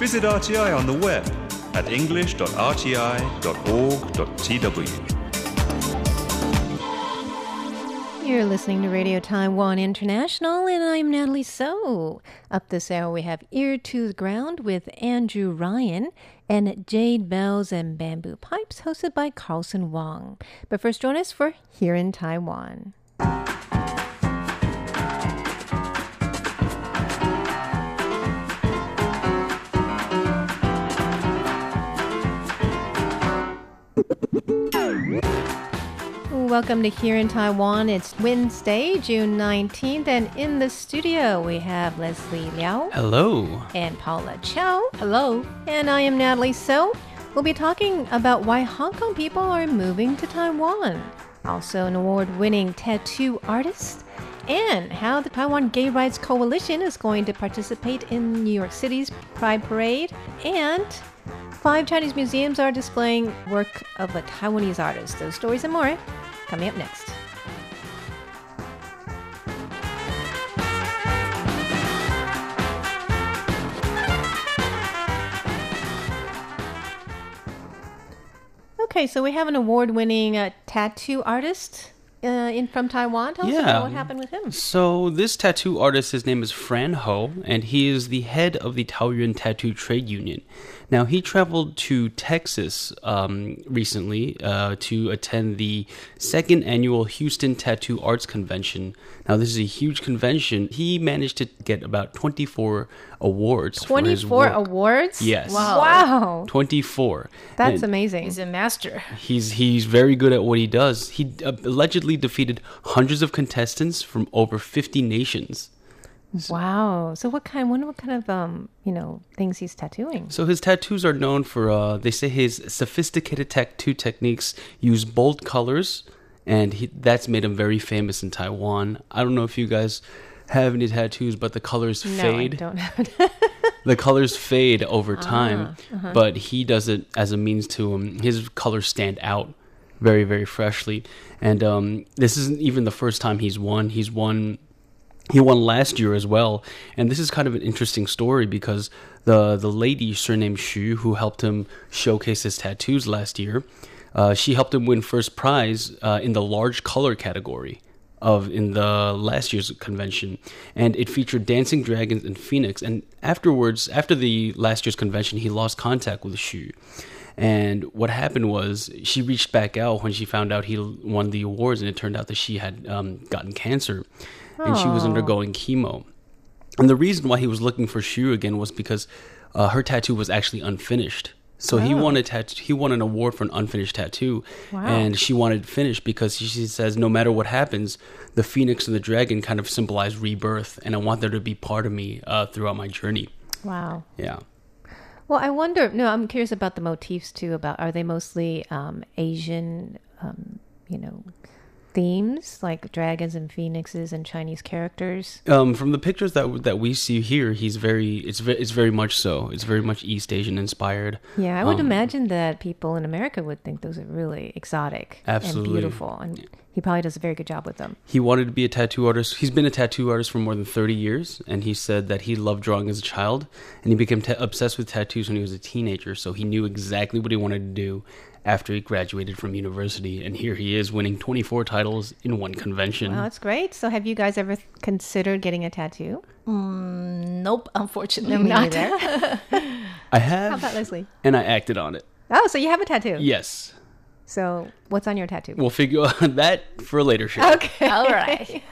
Visit RTI on the web at english.rti.org.tw. You're listening to Radio Taiwan International, and I'm Natalie So. Up this hour, we have Ear to the Ground with Andrew Ryan and Jade Bells and Bamboo Pipes, hosted by Carlson Wong. But first, join us for Here in Taiwan. Welcome to Here in Taiwan. It's Wednesday, June 19th, and in the studio we have Leslie Liao Hello. and Paula Chow. Hello. And I am Natalie So. We'll be talking about why Hong Kong people are moving to Taiwan. Also, an award winning tattoo artist, and how the Taiwan Gay Rights Coalition is going to participate in New York City's Pride Parade, and five Chinese museums are displaying work of a Taiwanese artist. Those stories and more coming up next. Okay, so we have an award-winning uh, tattoo artist uh, in from Taiwan. Tell us Yeah. about what happened with him. So this tattoo artist, his name is Fran Ho, and he is the head of the Taoyuan Tattoo Trade Union. Now he traveled to Texas um, recently uh, to attend the second annual Houston Tattoo Arts Convention. Now this is a huge convention. He managed to get about twenty-four awards. Twenty-four work. awards. Yes. Wow. Wow, Twenty-four. that's And- amazing. He's a master. He's he's very good at what he does. He uh, defeated hundreds of contestants from over 50 nations. Wow. So what kind? Wonder what kind of um you know things he's tattooing. So his tattoos are known for uh, they say his sophisticated tattoo techniques use bold colors, and he, that's made him very famous in Taiwan. I don't know if you guys have any tattoos, but the colors No, I fade. don't have. the colors fade over Ah, time, uh-huh. but he does it as a means to um, his colors stand out very very freshly. And um, this isn't even the first time he's won. He's won. He won last year as well, and this is kind of an interesting story because the the lady surnamed Xu who helped him showcase his tattoos last year, uh, she helped him win first prize uh, in the large color category of in the last year's convention, and it featured dancing dragons and phoenix. And afterwards, after the last year's convention, he lost contact with Xu. And what happened was she reached back out when she found out he won the awards, and it turned out that she had um, gotten cancer, and she was undergoing chemo. And the reason why he was looking for Xu again was because uh, her tattoo was actually unfinished. So he won a tattoo. He won an award for an unfinished tattoo, Wow. and she wanted finished because she, she says no matter what happens, the phoenix and the dragon kind of symbolize rebirth, and I want there to be part of me uh, throughout my journey. wow. Yeah. Well, I wonder. No, I'm curious about the motifs too. About are they mostly um, Asian, um, you know, themes like dragons and phoenixes and Chinese characters? Um, from the pictures that that we see here, he's very it's ve- it's very much so. It's very much East Asian inspired. Yeah, I would Um, imagine that people in America would think those are really exotic Absolutely. and beautiful, and he probably does a very good job with them. He wanted to be a tattoo artist. He's been a tattoo artist for more than 30 years, and he said that he loved drawing as a child, and he became ta- obsessed with tattoos when he was a teenager. So he knew exactly what he wanted to do after he graduated from university, and here he is winning 24 titles in one convention. Wow, that's great. So, have you guys ever considered getting a tattoo? Mm, nope, unfortunately Me not. neither. I How have, about Leslie? and I acted on it. Oh, so you have a tattoo? Yes, So, what's on your tattoo? we'll figure out that for a later show. Okay. All right.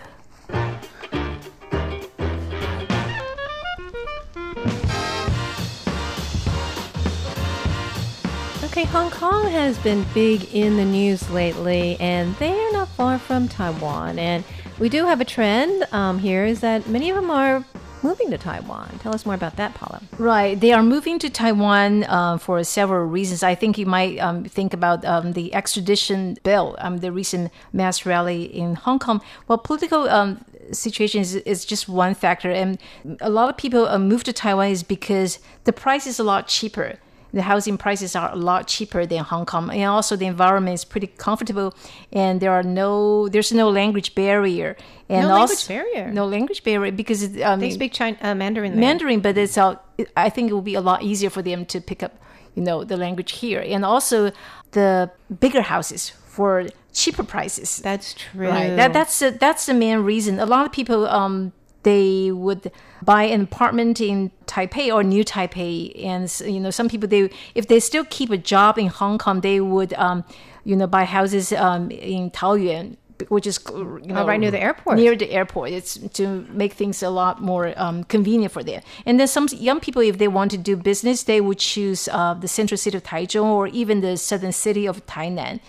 Okay, Hong Kong has been big in the news lately, and they are not far from Taiwan. And we do have a trend um, here is that many of them are moving to Taiwan. Tell us more about that, Paula. Right. They are moving to Taiwan uh, for several reasons. I think you might um, think about um, the extradition bill, um, the recent mass rally in Hong Kong. Well, political um, situation is, is just one factor. And a lot of people uh, move to Taiwan is because the price is a lot cheaper. The housing prices are a lot cheaper than Hong Kong, and also the environment is pretty comfortable, and there are no there's no language barrier. And No language barrier? No language barrier because um, They speak China, uh, Mandarin. there. Mandarin, but it's uh, I think it will be a lot easier for them to pick up, you know, the language here, and also the bigger houses for cheaper prices. That's true. Right. That that's the, that's the main reason. A lot of people um they would buy an apartment in Taipei or New Taipei, and you know some people they if they still keep a job in Hong Kong, they would um you know buy houses um in Taoyuan, which is you know Oh, right near the airport. Near the airport, it's to make things a lot more um, convenient for them. And then some young people, if they want to do business, they would choose uh, the central city of Taichung or even the southern city of Tainan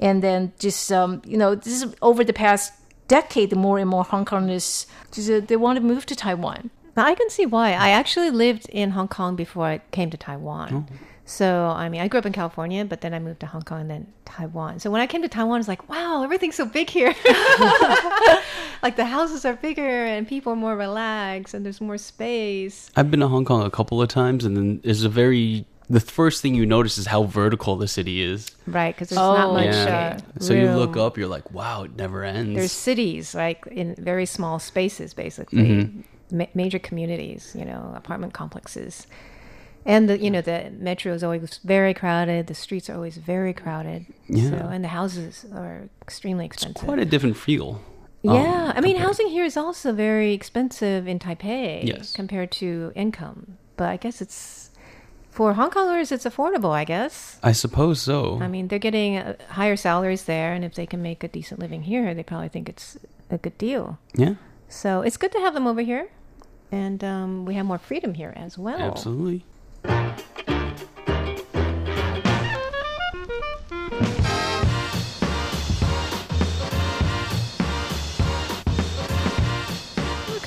and then just um, you know this is over the past decade the more and more hong kongers uh, they want to move to taiwan Now, I can see why. I actually lived in Hong Kong before I came to Taiwan. So, I mean, I grew up in California, but then I moved to Hong Kong and then Taiwan. So when I came to Taiwan, it's like, wow, everything's so big here. like the houses are bigger and people are more relaxed and there's more space. I've been to Hong Kong a couple of times, and then there's a very the first thing you notice is how vertical the city is. Right, because there's Oh, not much. yeah. Uh, so you look up, you're like, wow, it never ends. There's cities, like in very small spaces, basically, Ma- major communities, you know, apartment complexes. And the you know the metro is always very crowded. The streets are always very crowded. Yeah. So and the houses are extremely expensive. quite a different feel. um, yeah, I mean, compared- housing here is also very expensive in Taipei Yes. compared to income. But I guess it's for Hong Kongers, it's affordable. I guess. I suppose so. I mean, they're getting uh, higher salaries there, and if they can make a decent living here, they probably think it's a good deal. yeah, So it's good to have them over here, and um, we have more freedom here as well. absolutely.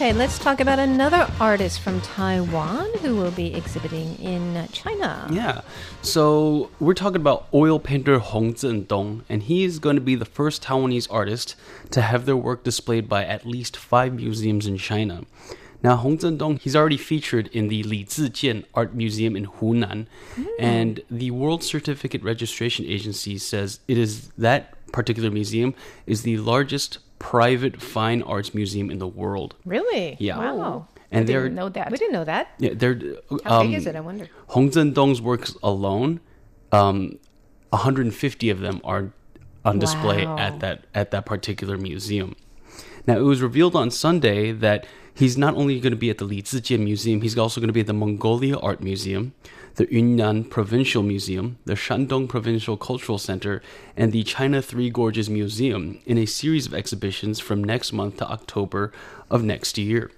Okay, let's talk about another artist from Taiwan who will be exhibiting in China. Yeah. So we're talking about oil painter Hong Zhendong, and he is going to be the first Taiwanese artist to have their work displayed by at least five museums in China. Now, Hong Zhendong, he's already featured in the Li Zijian Art Museum in Hunan, hmm. and the World Certificate Registration Agency says it is that particular museum is the largest private fine arts museum in the world. Really? Yeah. Wow. And I they're didn't know that. We didn't know that. yeah, they're How um, big is it? I wonder. Hong Zhendong's works alone, um, 150 of them are on display Wow. at that at that particular museum. Now, it was revealed on Sunday that he's not only going to be at the Li Zijian Museum, he's also going to be at the Mongolia Art Museum, the Yunnan Provincial Museum, the Shandong Provincial Cultural Center, and the China Three Gorges Museum in a series of exhibitions from next month to October of next year.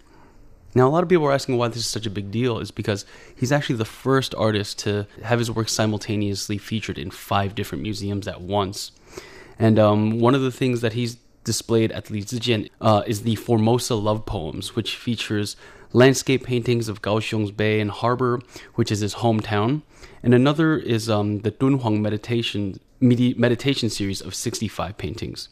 Now, a lot of people are asking why this is such a big deal is because he's actually the first artist to have his work simultaneously featured in five different museums at once. And um, one of the things that he's displayed at Li Zijian uh, is the Formosa Love Poems, which features landscape paintings of Kaohsiung's Bay and Harbor, which is his hometown. And another is um, the Dunhuang Meditation, medi- meditation series of 65 paintings.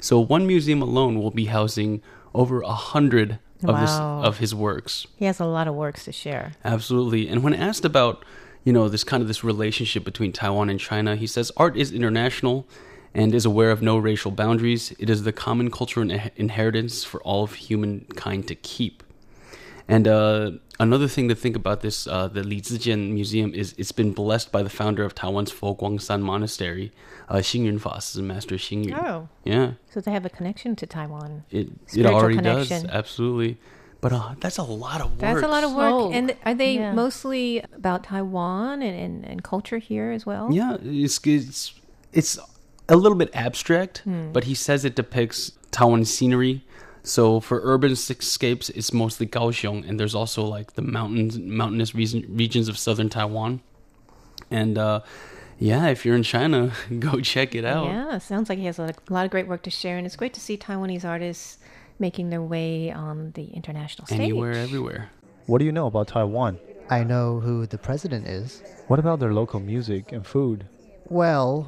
So one museum alone will be housing over a hundred of, Wow. of his works. He has a lot of works to share. Absolutely. And when asked about, you know, this kind of this relationship between Taiwan and China, he says art is international and is aware of no racial boundaries. It is the common cultural in- inheritance for all of humankind to keep. And uh, another thing to think about this, uh, the Li Zijian Museum is it's been blessed by the founder of Taiwan's Fo Guangshan Monastery, uh, Xing Yun Fa, is Master Xing Yun. Oh. Yeah, So they have a connection to Taiwan. it it Spiritual already does absolutely. But uh, that's a lot of work. That's a lot of work. Oh, and are they yeah. mostly about Taiwan and, and, and culture here as well? Yeah, it's it's it's a little bit abstract, Hmm. but he says it depicts Taiwan scenery. So for urban escapes, it's mostly Kaohsiung, and there's also like the mountains, mountainous region, regions of southern Taiwan. And uh, yeah, if you're in China, go check it out. Yeah, sounds like he has a lot, of, a lot of great work to share, and it's great to see Taiwanese artists making their way on the international stage. Anywhere, everywhere. What do you know about Taiwan? I know who the president is. What about their local music and food? Well,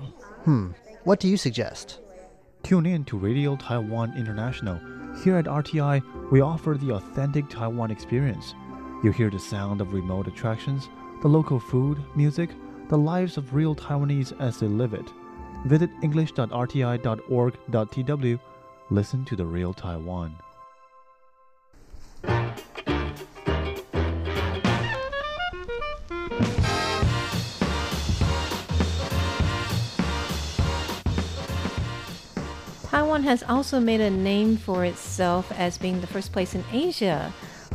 hmm, what do you suggest? Tune in to Radio Taiwan International. Here at RTI, we offer the authentic Taiwan experience. You hear the sound of remote attractions, the local food, music, the lives of real Taiwanese as they live it. Visit english.rti.org.tw. Listen to the real Taiwan. Taiwan has also made a name for itself as being the first place in Asia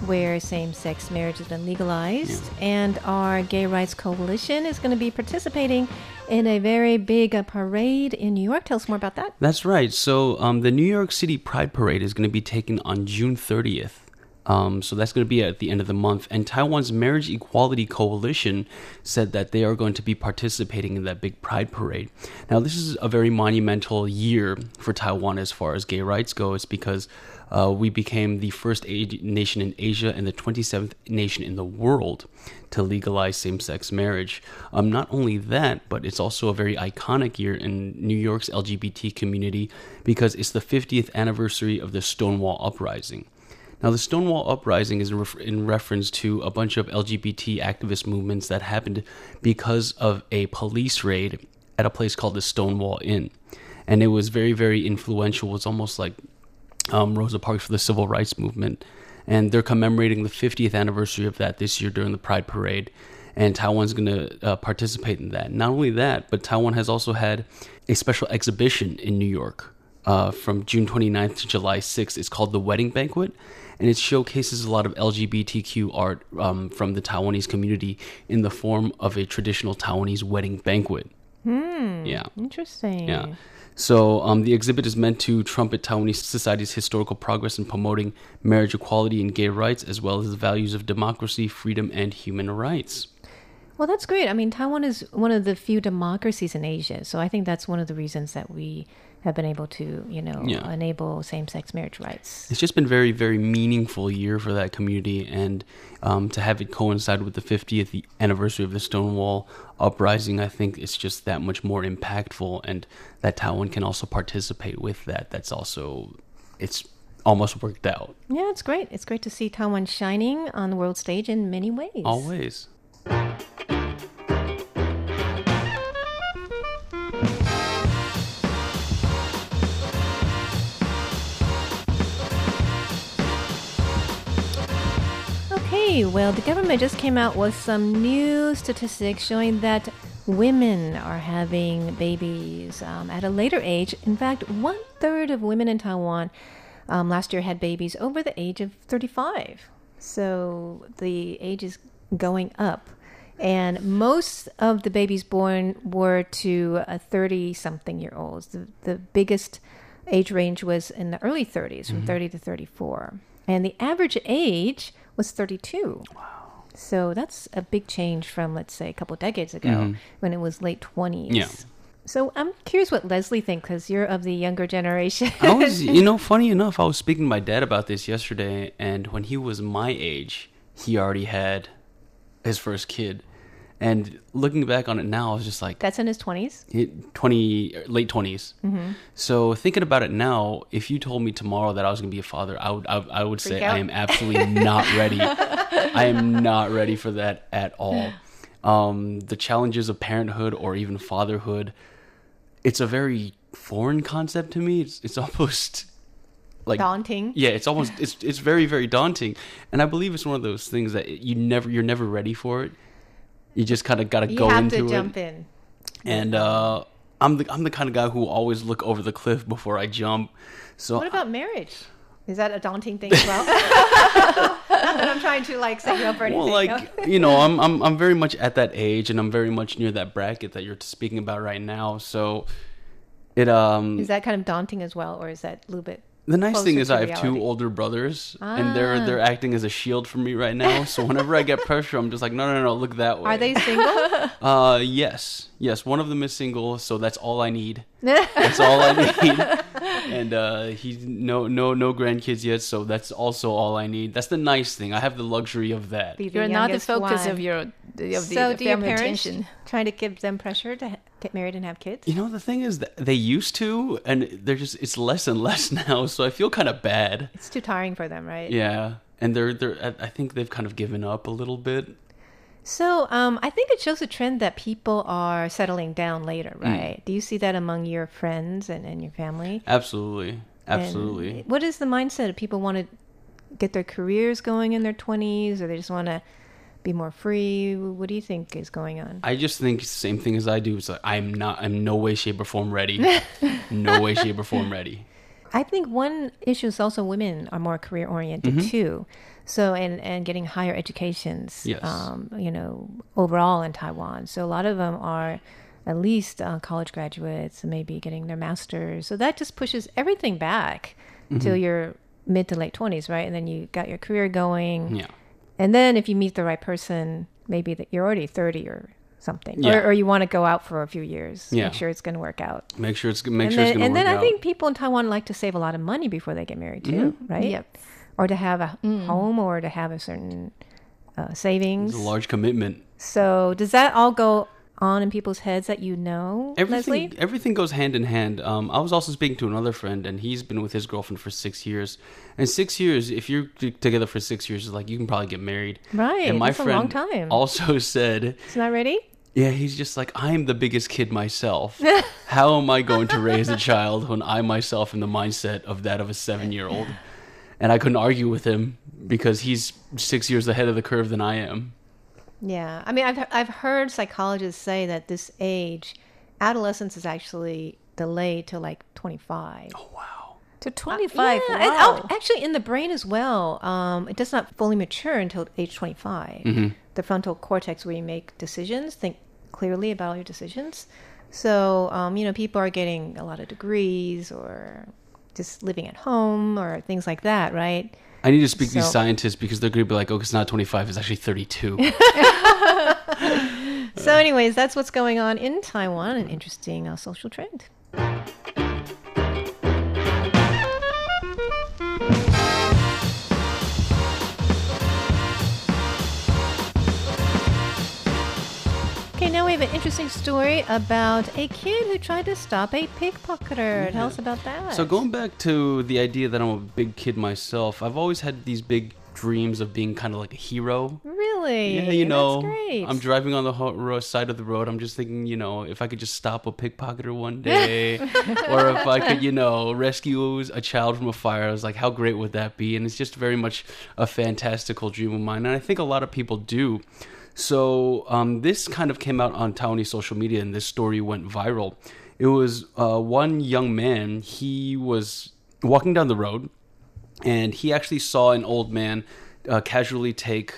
where same sex marriage has been legalized. And our Gay Rights Coalition is going to be participating in a very big uh, parade in New York. Tell us more about that. That's right. So um, the New York City Pride Parade is going to be taken on June 30th. Um, so that's going to be at the end of the month. And Taiwan's Marriage Equality Coalition said that they are going to be participating in that big pride parade. Now, this is a very monumental year for Taiwan as far as gay rights go. It's because uh, we became the first nation in Asia and the 27th nation in the world to legalize same sex marriage. Um, not only that, but it's also a very iconic year in New York's LGBT community because it's the 50th anniversary of the Stonewall Uprising. Now, the Stonewall Uprising is in, ref- in, reference to a bunch of LGBT activist movements that happened because of a police raid at a place called the Stonewall Inn. And it was very, very influential. It was almost like um, Rosa Parks for the civil rights movement. And they're commemorating the 50th anniversary of that this year during the Pride Parade. And Taiwan's going to uh, participate in that. Not only that, but Taiwan has also had a special exhibition in New York uh, from June 29th to July 6th. It's called The Wedding Banquet and it showcases a lot of LGBTQ art um, from the Taiwanese community in the form of a traditional Taiwanese wedding banquet. Hmm. Yeah. Interesting. Yeah. So um, the exhibit is meant to trumpet Taiwanese society's historical progress in promoting marriage equality and gay rights, as well as the values of democracy, freedom, and human rights. Well, that's great. I mean, Taiwan is one of the few democracies in Asia, so I think that's one of the reasons that we have been able to, you know, Yeah. enable same-sex marriage rights. It's just been very, very meaningful year for that community, and um, to have it coincide with the 50th anniversary of the Stonewall uprising, I think it's just that much more impactful, and that Taiwan can also participate with that. That's also, it's almost worked out. Yeah, it's great. It's great to see Taiwan shining on the world stage in many ways. Always. Okay, well, the government just came out with some new statistics showing that women are having babies um, at a later age. In fact, one third of women in Taiwan um, last year had babies over the age of 35. So the age is going up. And most of the babies born were to a 30 something year olds. The, the biggest age range was in the early 30s, from 30 to 34. And the average age was 32. Wow. So that's a big change from, let's say, a couple decades ago mm-hmm. when it was late 20s. Yeah. So I'm curious what Leslie thinks because you're of the younger generation. I was, you know, funny enough, I was speaking to my dad about this yesterday, and when he was my age, he already had his first kid. And looking back on it now, I was just like, That's in his 20s. 20 late 20s Mm-hmm. so thinking about it now if you told me tomorrow that i was going to be a father i would i, I would say Freak i am absolutely not ready. I am not ready for that at all. Um, the challenges of parenthood or even fatherhood it's a very foreign concept to me. It's, it's almost like Daunting. yeah it's almost it's it's very very daunting. And i believe it's one of those things that you never you're never ready for it you just kind of got to You go have into to it jump in. and uh, I'm the I'm the kind of guy who always look over the cliff before I jump. So What about marriage? Is that a daunting thing as well? Not that I'm trying to like set you up or anything. well, like you know, I'm I'm I'm very much at that age, and I'm very much near that bracket that you're speaking about right now. So it um is that kind of daunting as well, or is that a little bit? The nice thing is I have two older brothers, and they're Ah. they're acting as a shield for me right now. So whenever I get pressure, I'm just like, no, no, no, look that way. Are they single? Uh, yes, yes. One of them is single, so that's all I need. That's all I need. And uh, he's no no no grandkids yet, so that's also all I need. That's the nice thing. I have the luxury of that. You're not the focus one. of your of the, so the do your parents attention. trying to give them pressure to get married and have kids? You know, the thing is that they used to, and they're just it's less and less now. So I feel kind of bad. It's too tiring for them, right? Yeah, and they're they're I I think they've kind of given up a little bit. So um, I think it shows a trend that people are settling down later, Mm. right? Do you see that among your friends and, and your family? Absolutely, And absolutely. what is the mindset of people want to get their careers going in their 20s or they just want to be more free? What do you think is going on? I just think the same thing as I do. It's like I'm not. I'm no way, shape, or form ready. no way, shape, or form ready. I think one issue is also women are more career oriented too. So and and getting higher educations, Yes. um, you know, overall in Taiwan. So a lot of them are at least uh, college graduates, and maybe getting their masters. So that just pushes everything back till your mid to late twenties, right? And then you got your career going, Yeah. And then if you meet the right person, maybe that you're already thirty or something, Yeah. or, or you want to go out for a few years, Yeah. make sure it's going to work out Make sure it's make and sure then, it's gonna and work then I out. think people in Taiwan like to save a lot of money before they get married too, Mm-hmm. right? Yep. Or to have a home or to have a certain uh, savings. it's a large commitment. so does that all go on in people's heads that you know, Everything Leslie? everything goes hand in hand. Um, I was also speaking to another friend, and he's been with his girlfriend for six years. And six years, if you're t- together for six years, is like you can probably get married. Right, And my that's a friend long time. also said, It's not ready. "Yeah, he's just like I am the biggest kid myself. How am I going to raise a child when I myself am the mindset of that of a seven year old?" And I couldn't argue with him because he's six years ahead of the curve than I am. Yeah, I mean, I've I've heard psychologists say that this age, adolescence is actually delayed to like twenty five. Oh wow. To 25. Yeah, wow. and out- actually in the brain as well. Um, it does not fully mature until age 25. Mm-hmm. The frontal cortex, where you make decisions, think clearly about your decisions. So, um, you know, people are getting a lot of degrees or just living at home or things like that, right? I need to speak to these scientists because they're going to be like, oh, it's not 25, it's actually 32. So, anyways, that's what's going on in Taiwan, an interesting uh, social trend. Have an interesting story about a kid who tried to stop a pickpocketer. Tell us about that. So going back to the idea that I'm a big kid myself, I've always had these big dreams of being kind of like a hero. Really? Yeah, you know, That's great. I'm driving on the ho- side of the road. I'm just thinking, you know, if I could just stop a pickpocketer one day, or if I could, you know, rescue a child from a fire. I was like, how great would that be? And it's just very much a fantastical dream of mine, and I think a lot of people do. So um, this kind of came out on Taiwanese social media, and this story went viral. It was uh, one young man. He was walking down the road, and he actually saw an old man uh, casually take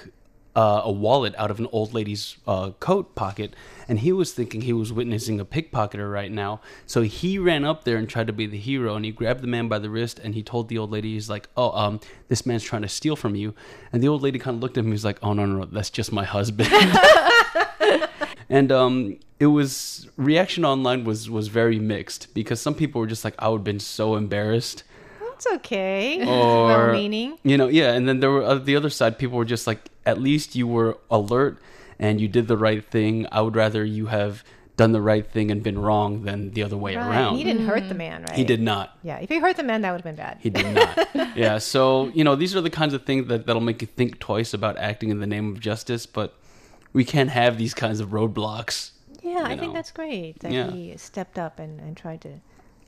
uh, a wallet out of an old lady's uh, coat pocket, and he was thinking he was witnessing a pickpocketer right now. So he ran up there and tried to be the hero, and he grabbed the man by the wrist, and he told the old lady, "He's like, oh, um, this man's trying to steal from you." And the old lady kind of looked at him. He's like, "Oh no, no, no, that's just my husband." and um, it was reaction online was was very mixed because some people were just like, "I would have been so embarrassed." That's okay. or well meaning. you know yeah and then there were uh, the other side people were just like at least you were alert and you did the right thing i would rather you have done the right thing and been wrong than the other way Right. around He didn't hurt the mm. man, right? He did not Yeah, if he hurt the man, that would have been bad. he did not yeah so you know these are the kinds of things that that'll make you think twice about acting in the name of justice but we can't have these kinds of roadblocks Yeah, I you think that's great that Yeah. he stepped up and, and tried to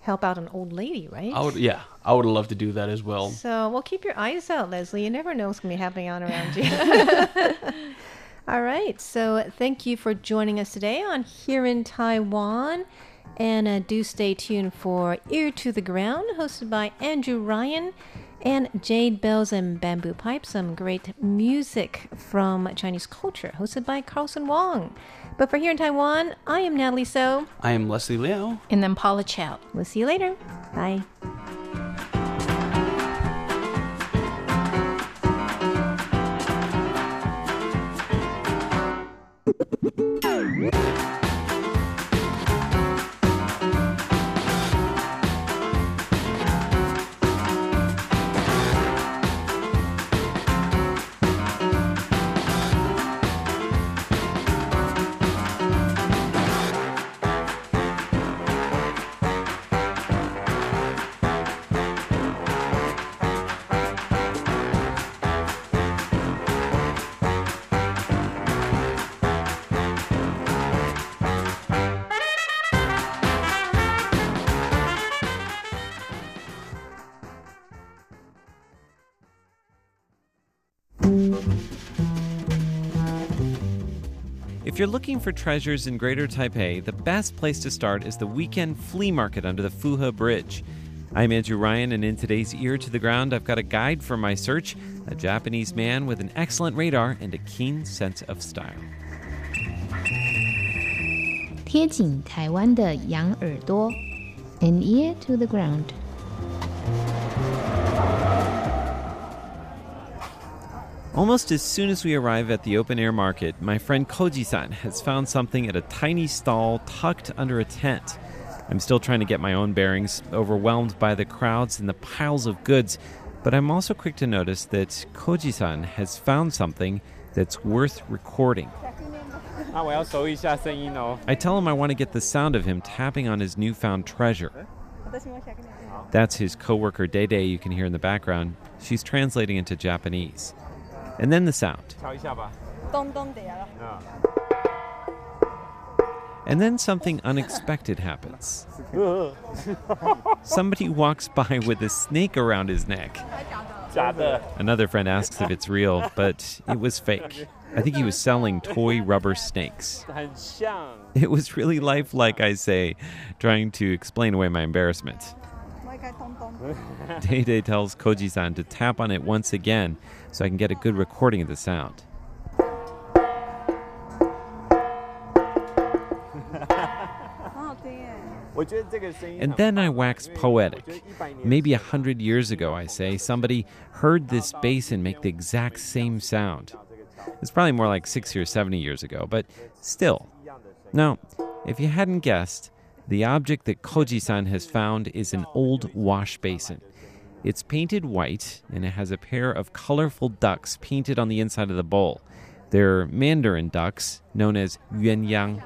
help out an old lady, right? i would yeah i would love to do that as well So, well, keep your eyes out, Leslie. You never know what's going to be happening on around you. All right. So, thank you for joining us today on Here in Taiwan. And uh, do stay tuned for Ear to the Ground, hosted by Andrew Ryan and Jade Bells and Bamboo Pipes. Some great music from Chinese culture, hosted by Carlson Wong. But for Here in Taiwan, I am Natalie So. i am leslie liao And then Paula Chow. We'll see you later. Bye. you're looking for treasures in Greater Taipei, the best place to start is the weekend flea market under the Fuhe Bridge. I'm Andrew Ryan, and in today's Ear to the Ground, I've got a guide for my search a Japanese man with an excellent radar and a keen sense of style. 贴紧台湾的羊耳朵，an ear to the ground。Almost as soon as we arrive at the open air market, my friend Koji san has found something at a tiny stall tucked under a tent. I'm still trying to get my own bearings, overwhelmed by the crowds and the piles of goods, but I'm also quick to notice that Koji san has found something that's worth recording. I tell him I want to get the sound of him tapping on his newfound treasure. That's his coworker Dede you can hear in the background. She's translating into Japanese. And then the sound. And then something unexpected happens. Somebody walks by with a snake around his neck. Another friend asks if it's real, but it was fake. I think he was selling toy rubber snakes. It was really lifelike, I say, trying to explain away my embarrassment. Dede tells Koji san to tap on it once again so I can get a good recording of the sound. Oh, and then I wax poetic. Maybe a hundred years ago, I say, somebody heard this basin make the exact same sound. It's probably more like 60 or 70 years ago, but still. Now, if you hadn't guessed, the object that Koji san has found is an old wash basin. It's painted white and it has a pair of colorful ducks painted on the inside of the bowl. They're mandarin ducks, known as yuanyang.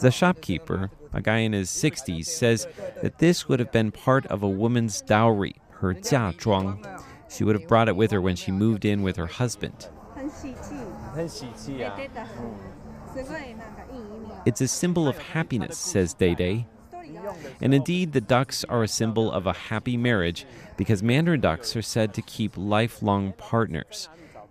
The shopkeeper, a guy in his 60s, says that this would have been part of a woman's dowry, her 嫁妆. She would have brought it with her when she moved in with her husband. It's a symbol of happiness, says Dede. And indeed, the ducks are a symbol of a happy marriage because mandarin ducks are said to keep lifelong partners.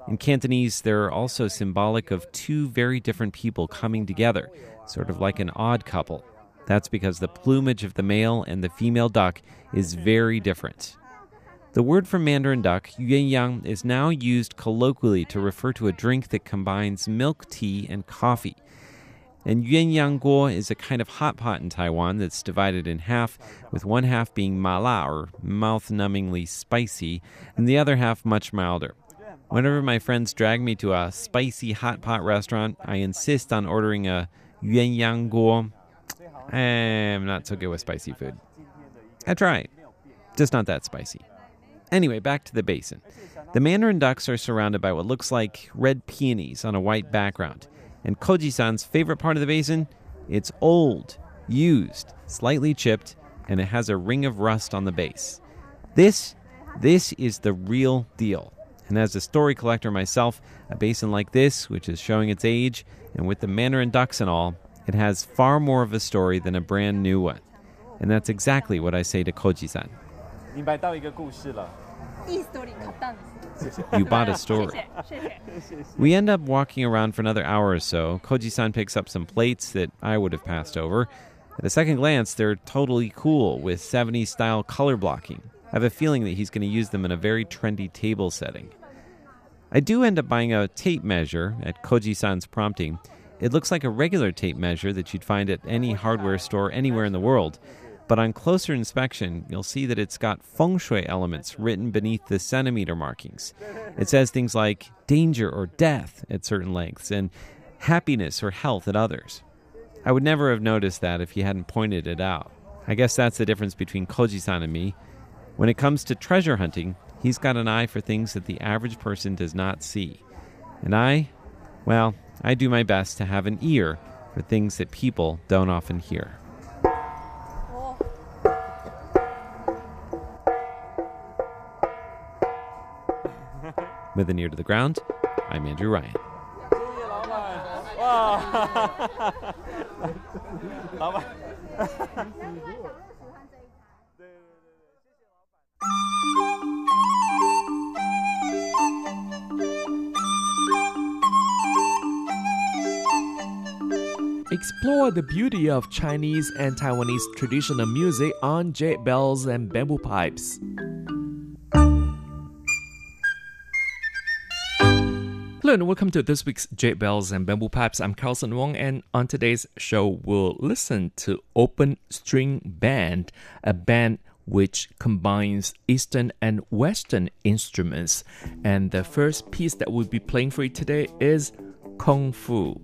In Cantonese, they're also symbolic of two very different people coming together, sort of like an odd couple. That's because the plumage of the male and the female duck is very different. The word for mandarin duck, yuanyang, is now used colloquially to refer to a drink that combines milk tea and coffee. And yuanyang guo is a kind of hot pot in Taiwan that's divided in half, with one half being mala or mouth numbingly spicy, and the other half much milder. Whenever my friends drag me to a spicy hot pot restaurant, I insist on ordering a yuanyang guo. Eh, I'm not so good with spicy food. I try, just not that spicy. Anyway, back to the basin. The mandarin ducks are surrounded by what looks like red peonies on a white background. And Koji san's favorite part of the basin? It's old, used, slightly chipped, and it has a ring of rust on the base. This, this is the real deal. And as a story collector myself, a basin like this, which is showing its age, and with the mandarin ducks and all, it has far more of a story than a brand new one. And that's exactly what I say to Koji san. You bought a story. We end up walking around for another hour or so. Koji san picks up some plates that I would have passed over. At a second glance, they're totally cool with 70s style color blocking. I have a feeling that he's going to use them in a very trendy table setting. I do end up buying a tape measure at Koji san's prompting. It looks like a regular tape measure that you'd find at any hardware store anywhere in the world. But on closer inspection, you'll see that it's got feng shui elements written beneath the centimeter markings. It says things like danger or death at certain lengths and happiness or health at others. I would never have noticed that if you hadn't pointed it out. I guess that's the difference between Koji san and me. When it comes to treasure hunting, he's got an eye for things that the average person does not see. And I, well, I do my best to have an ear for things that people don't often hear. With an ear to the ground, I'm Andrew Ryan. Explore the beauty of Chinese and Taiwanese traditional music on jade bells and bamboo pipes. And welcome to this week's Jade Bells and Bamboo Pipes. I'm Carlson Wong, and on today's show, we'll listen to Open String Band, a band which combines Eastern and Western instruments. And the first piece that we'll be playing for you today is Kung Fu.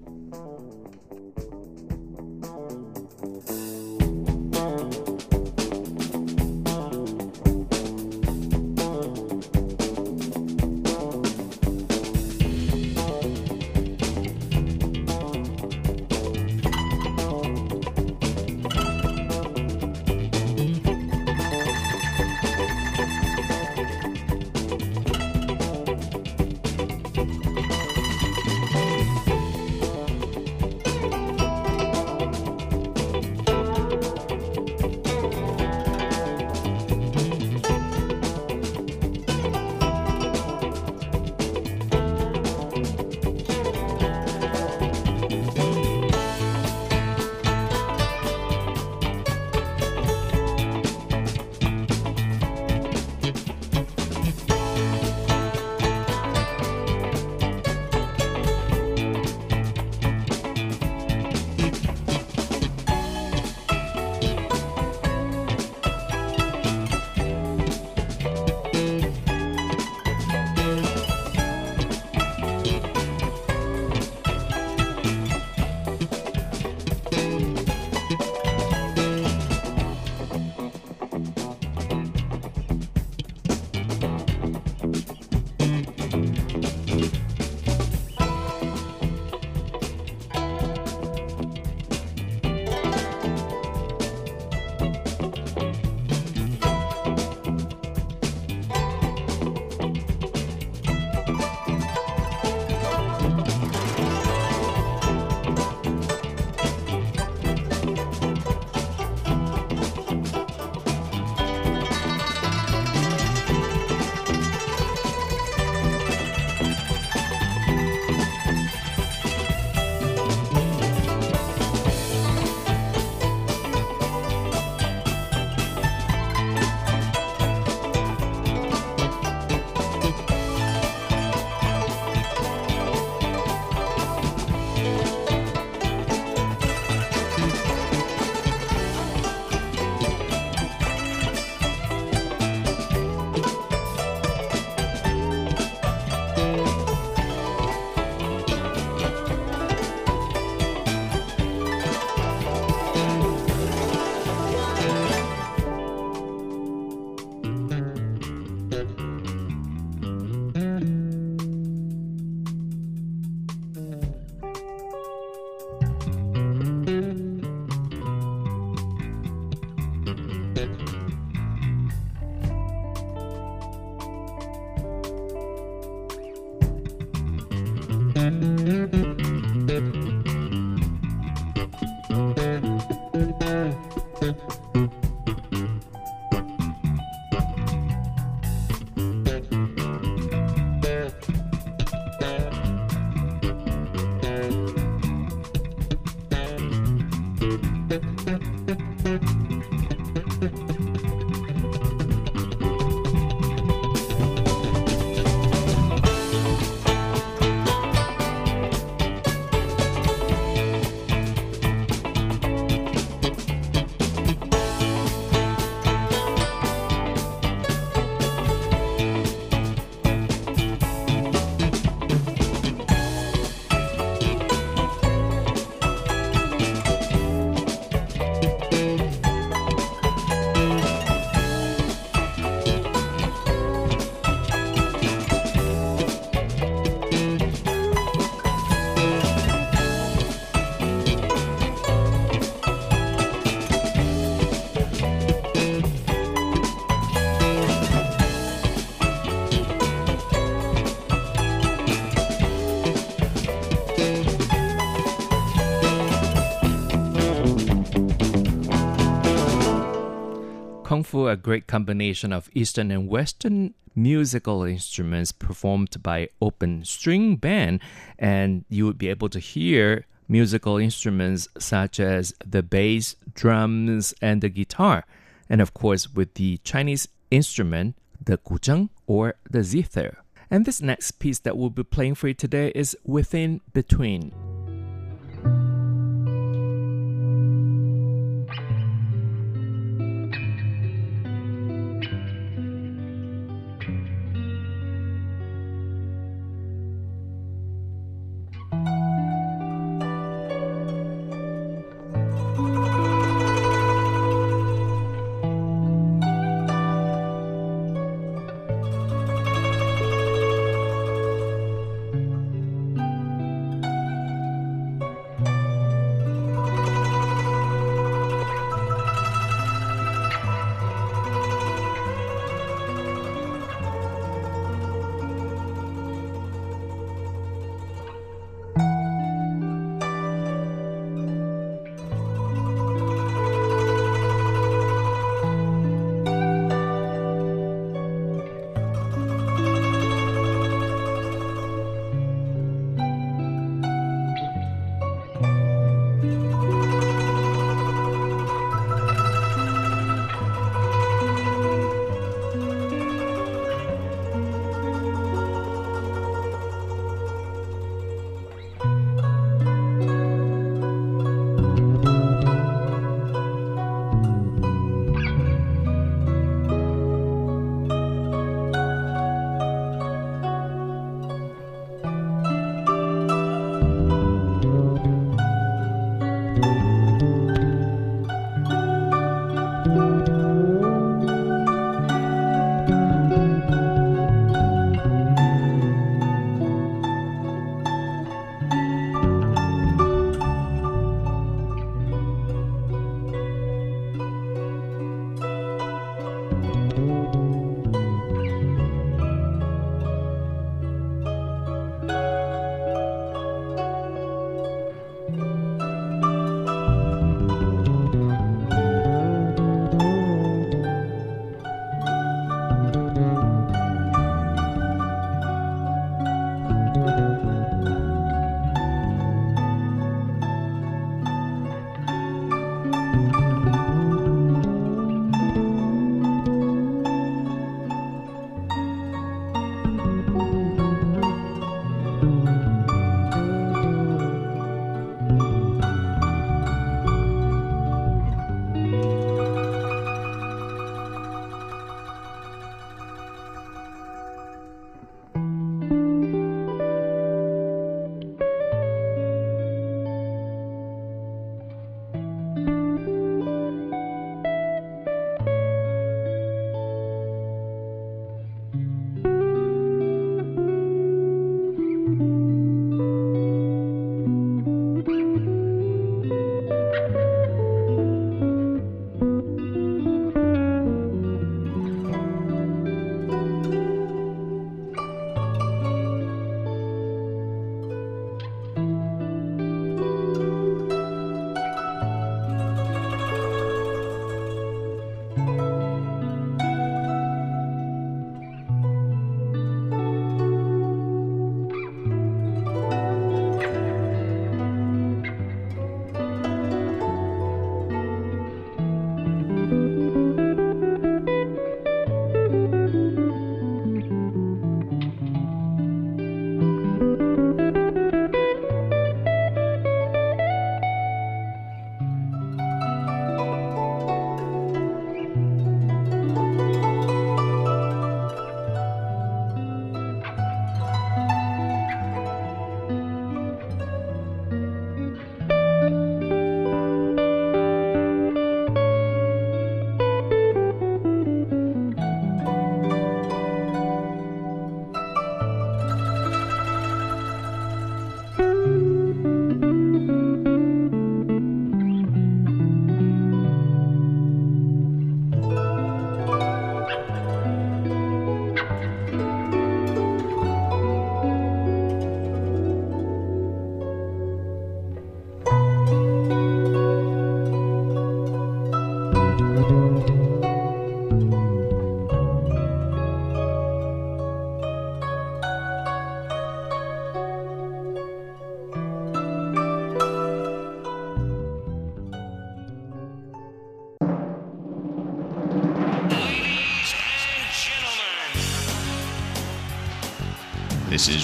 A great combination of Eastern and Western musical instruments performed by open string band, and you would be able to hear musical instruments such as the bass, drums, and the guitar, and of course with the Chinese instrument, the guzheng or the zither. And this next piece that we'll be playing for you today is Within Between.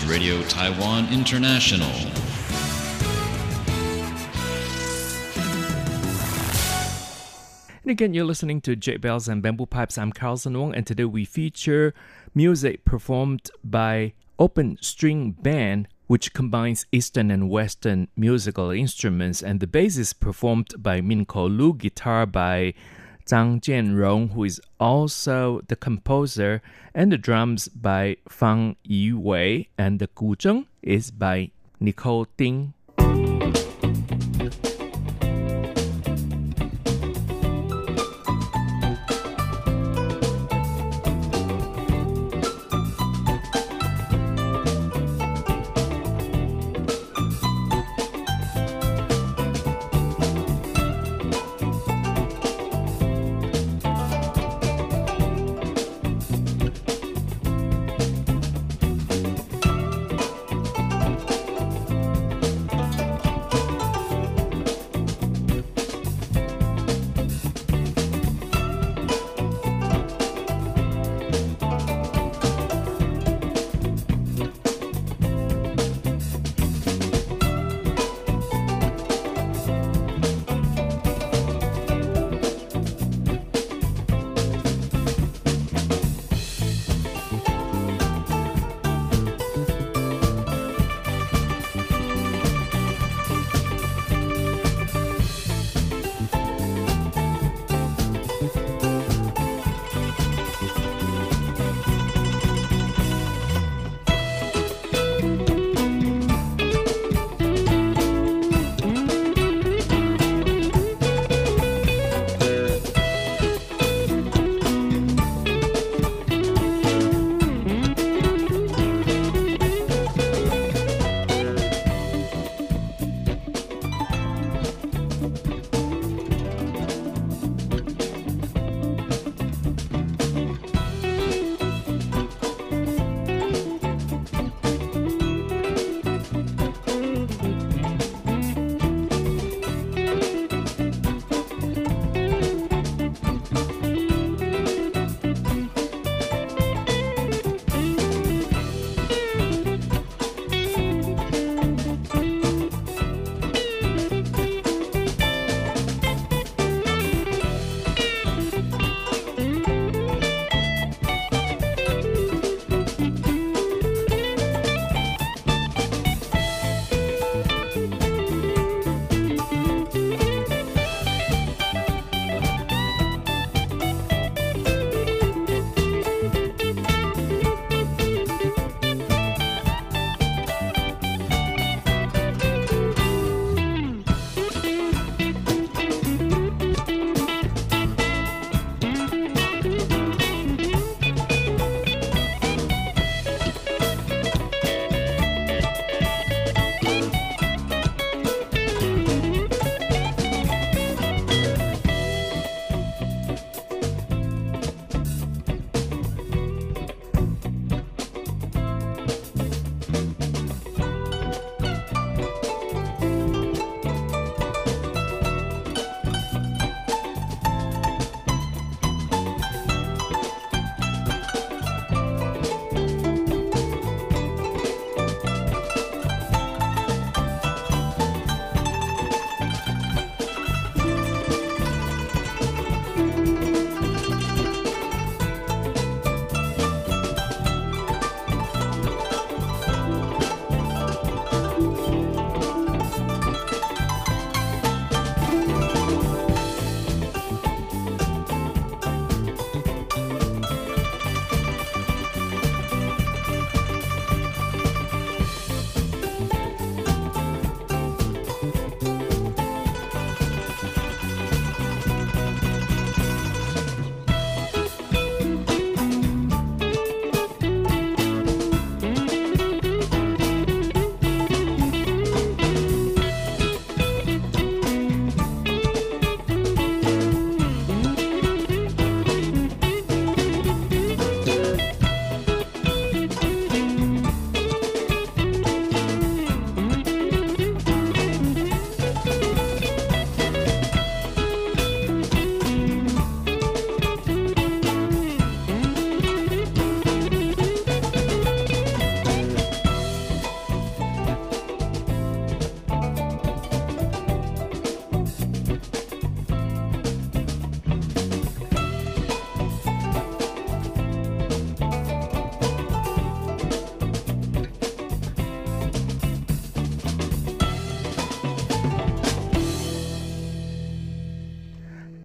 Radio Taiwan International. And again, you're listening to Jade Bells and Bamboo Pipes. I'm Carlson Wong, and today we feature music performed by Open String Band, which combines Eastern and Western musical instruments, and the bass is performed by Minko Lu, guitar by Zhang Jianrong, who is also the composer, and the drums by Fang Yiwei, and the guzheng is by Nicole Ding.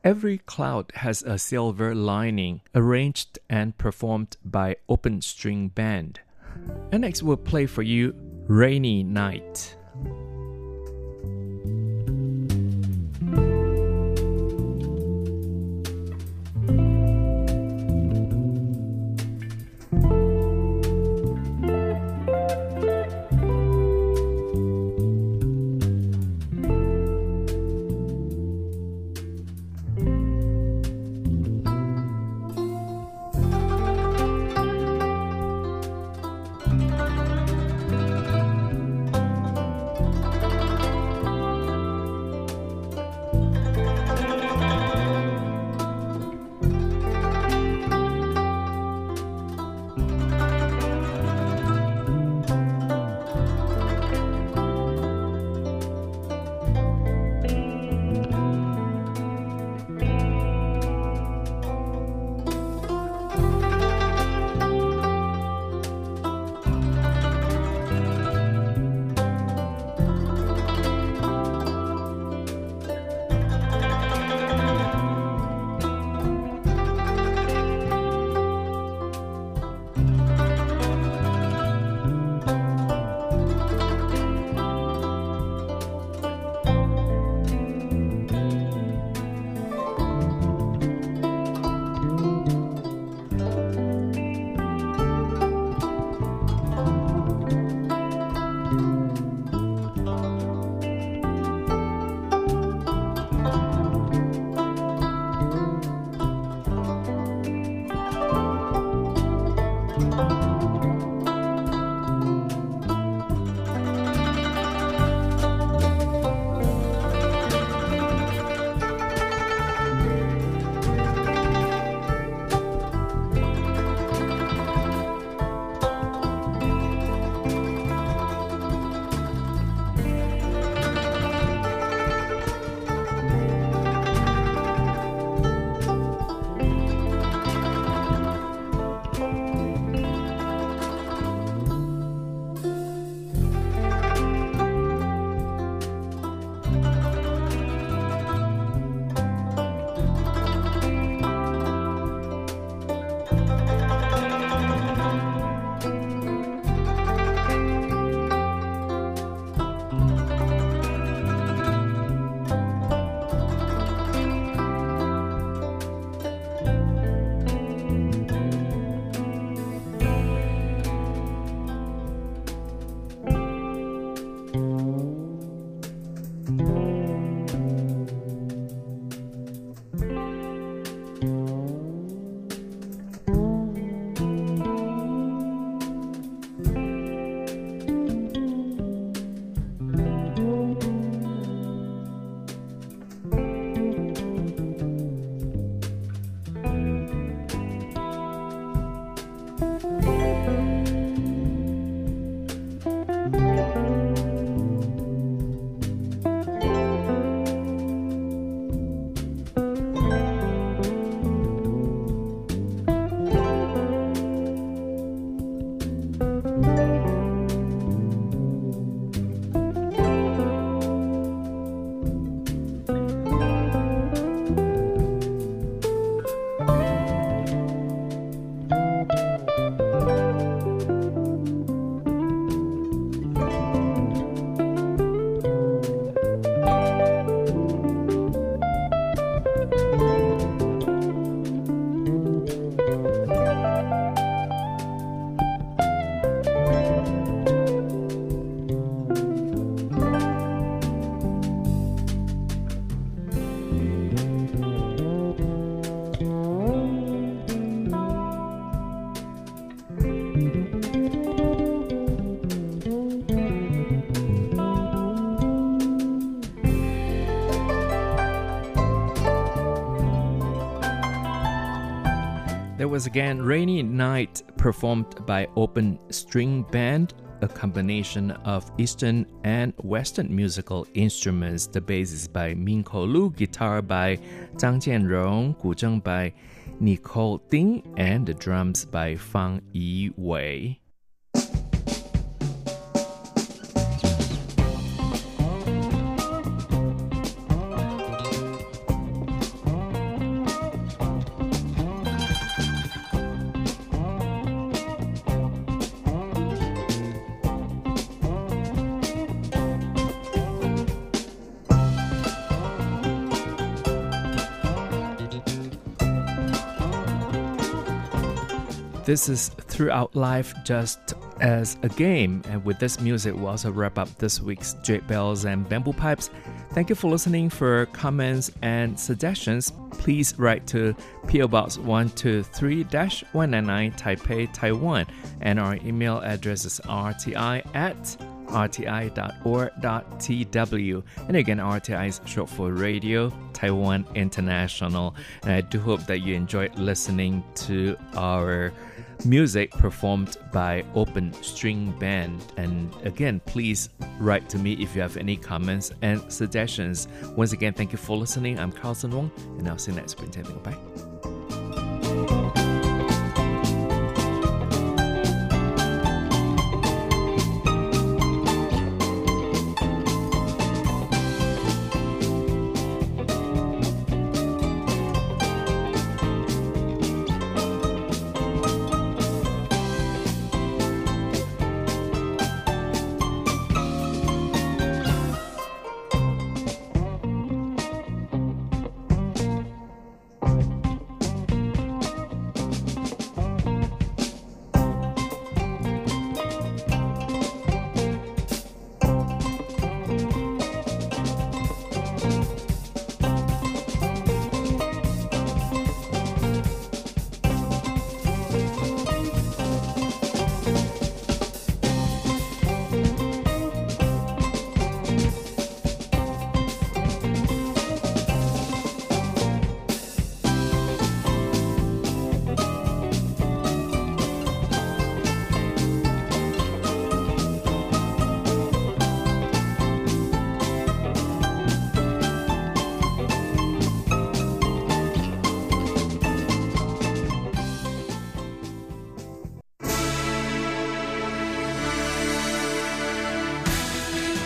Every Cloud has a silver lining, arranged and performed by Open String Band. And next we'll play for you Rainy Night. Was again Rainy Night performed by Open String Band, a combination of Eastern and Western musical instruments. The bass is by Minko Lu, guitar by Zhang Jianrong, guzheng by Nicole Ding, and the drums by Fang Yiwei. This is throughout life just as a game. And with this music, we also wrap up this week's Jade Bells and Bamboo Pipes. Thank you for listening. For comments and suggestions, please write to PO Box 123 199 Taipei, Taiwan. And our email address is rti at rti.org.tw. And again, RTI is short for Radio Taiwan International. And I do hope that you enjoyed listening to our music performed by Open String Band. And again, please write to me if you have any comments and suggestions. Once again, thank you for listening. I'm Carlson Wong, and I'll see you next week. Bye.